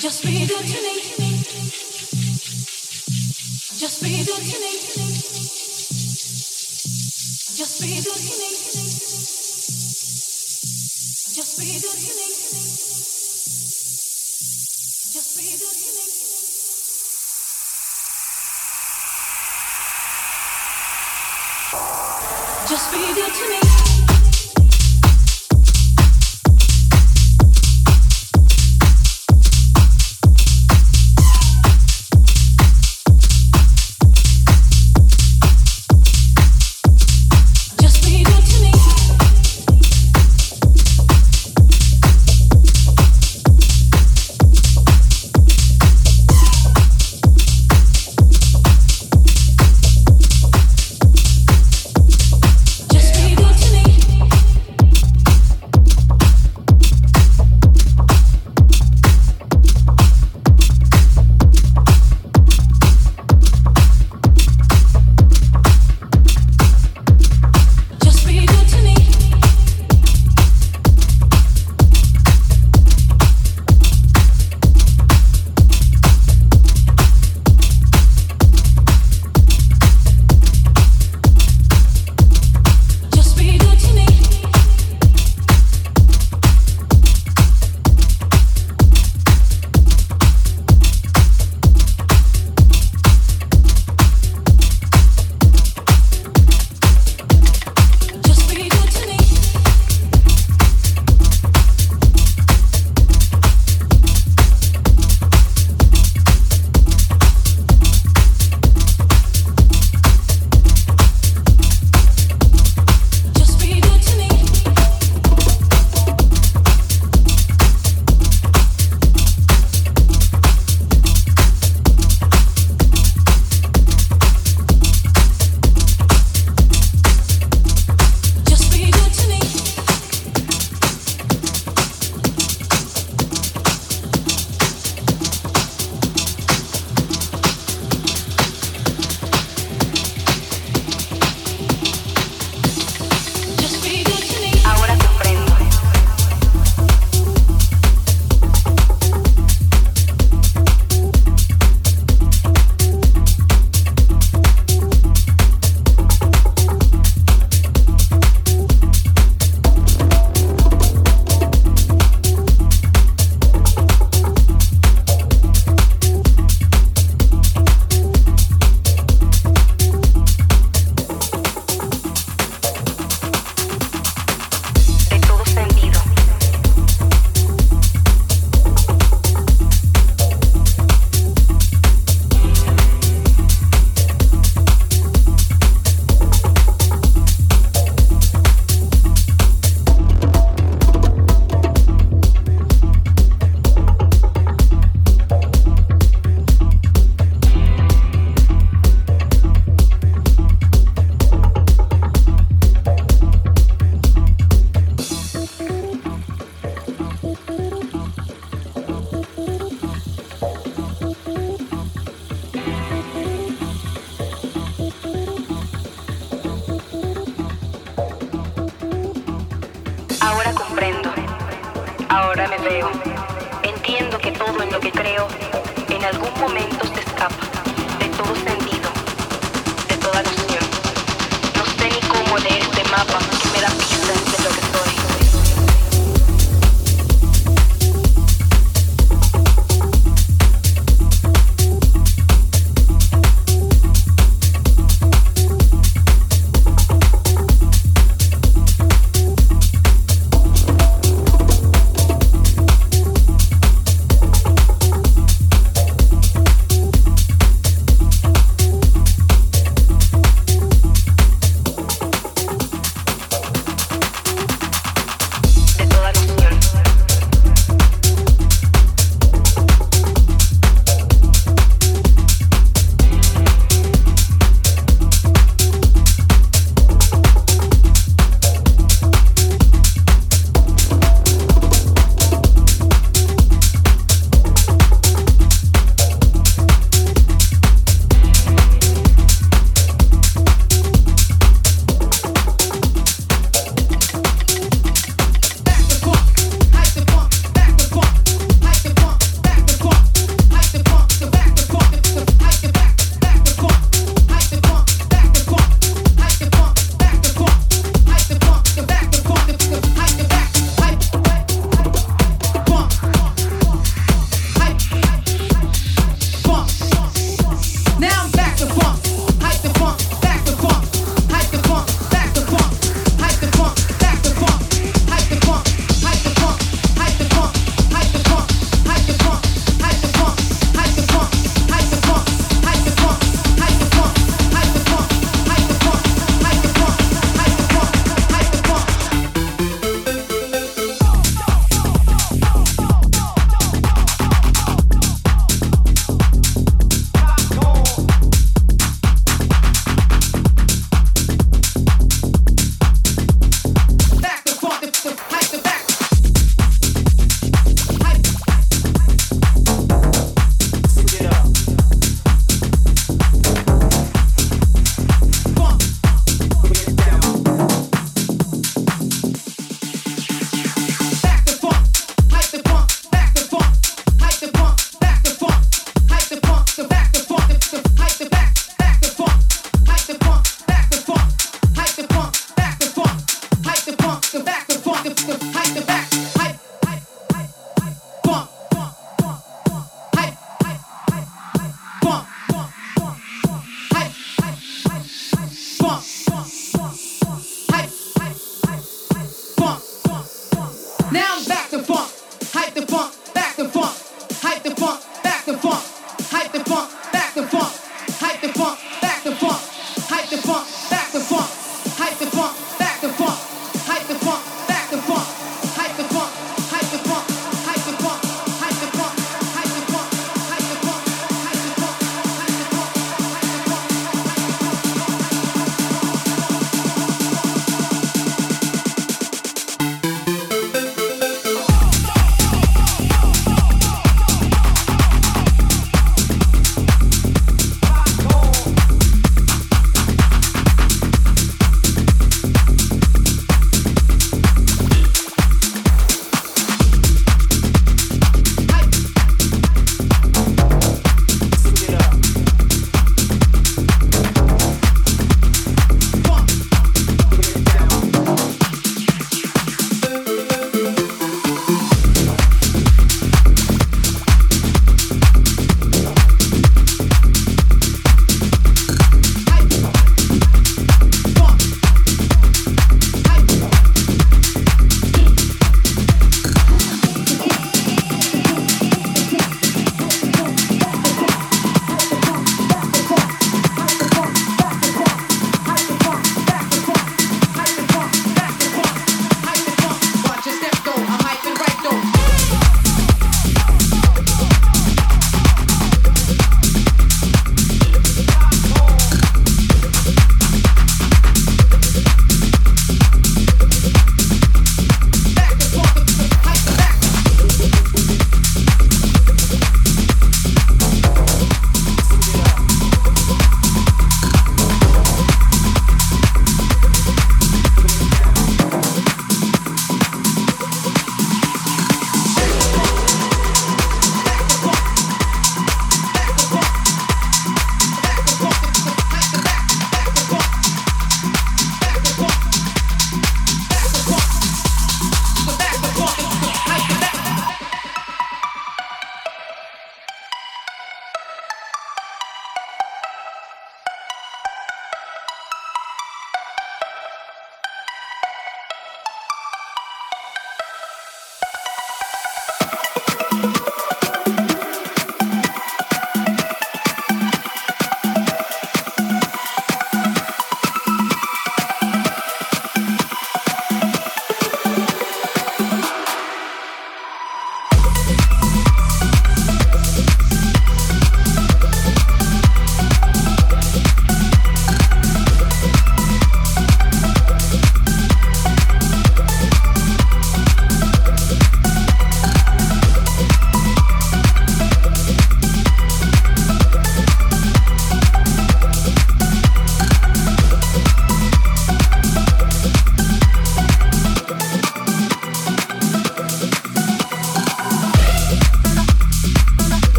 Just be good to me. Just be good to me. Just be good to me. Just be good to me. Just be good to me. Just be good to me.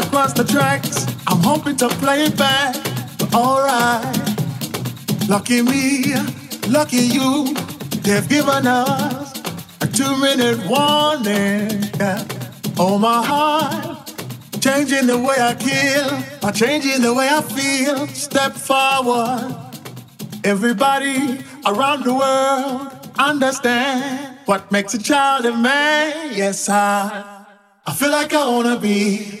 Across the tracks. I'm hoping to play it back. but Alright. Lucky me, lucky you. They've given us a two minute warning. Yeah. Oh, my heart. Changing the way I kill, or changing the way I feel. Step forward. Everybody around the world understand what makes a child a man. Yes, I, I feel like I wanna be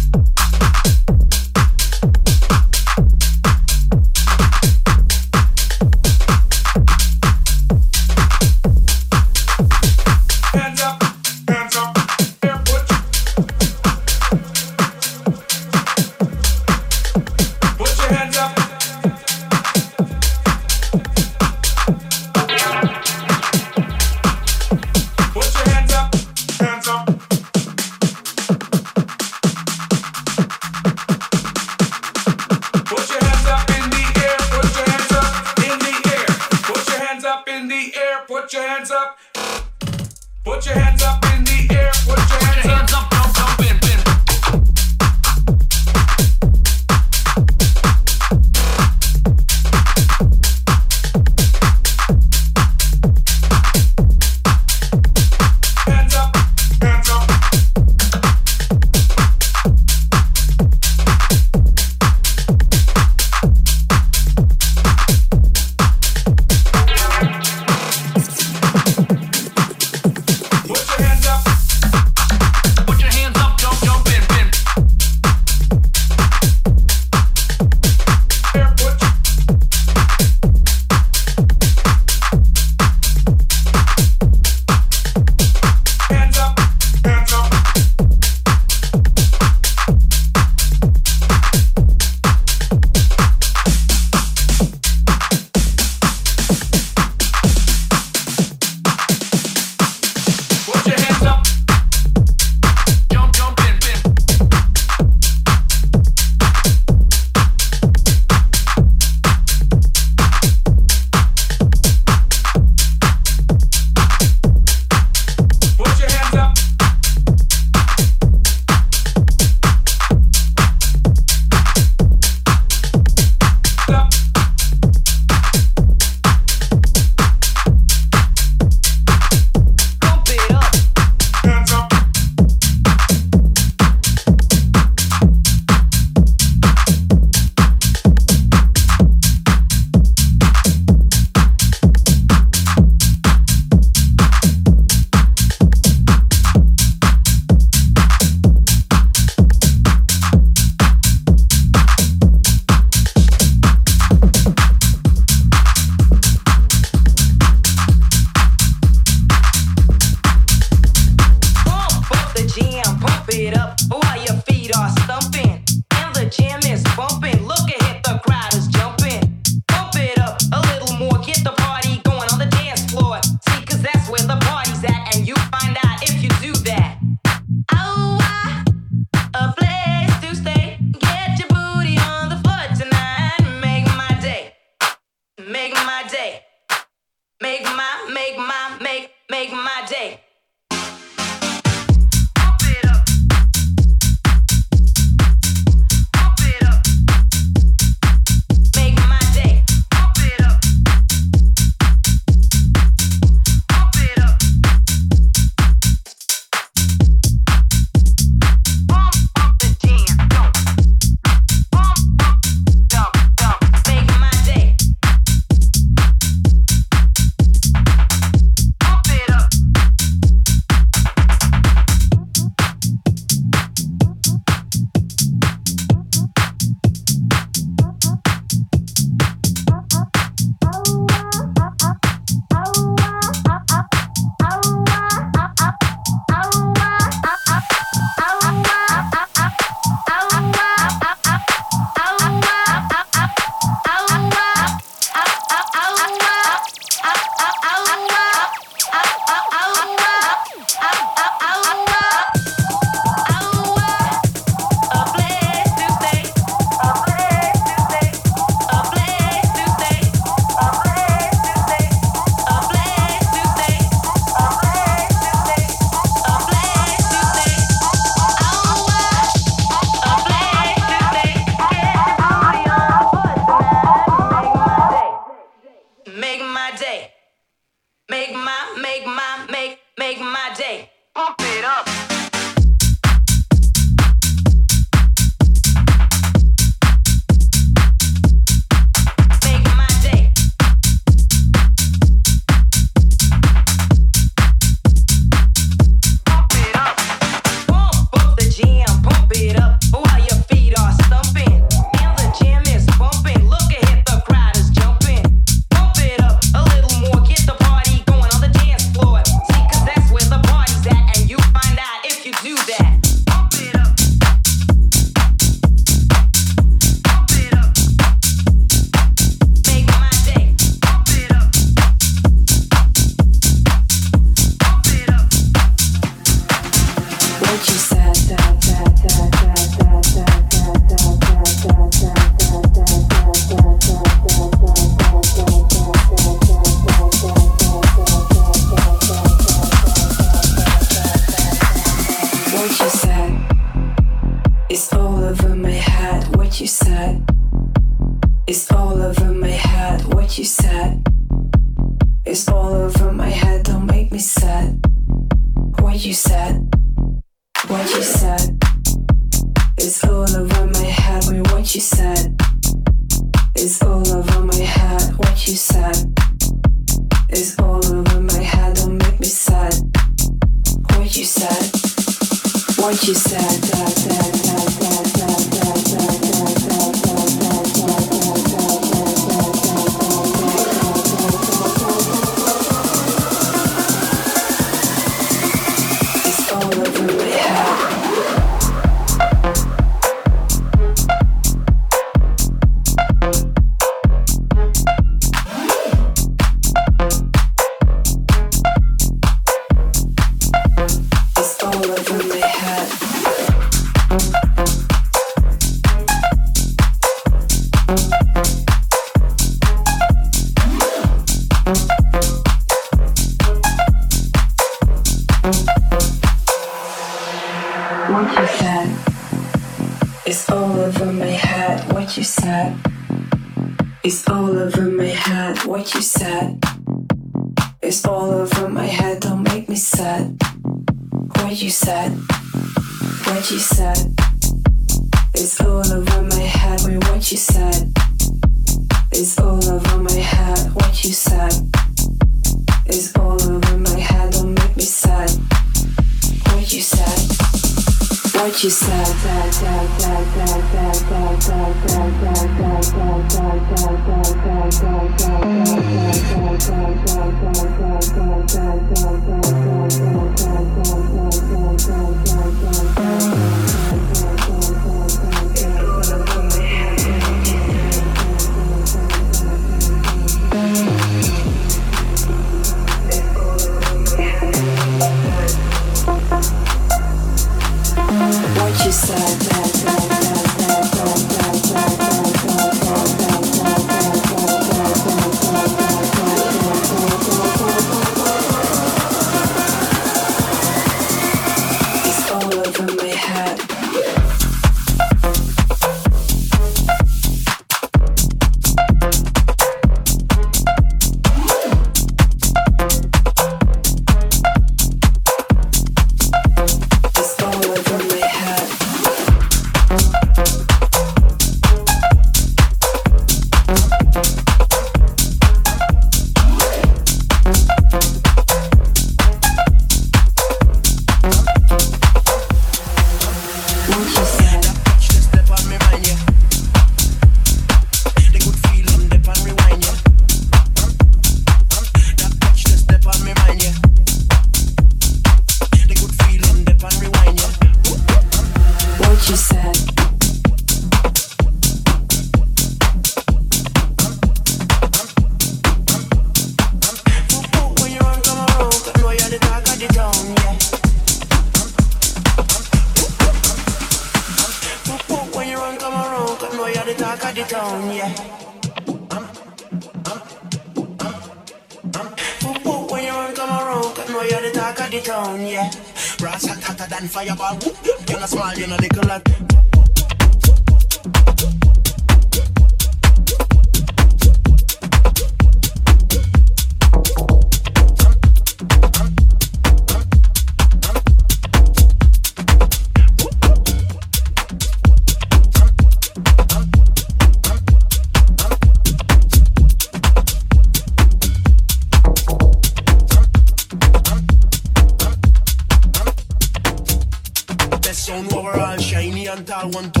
Step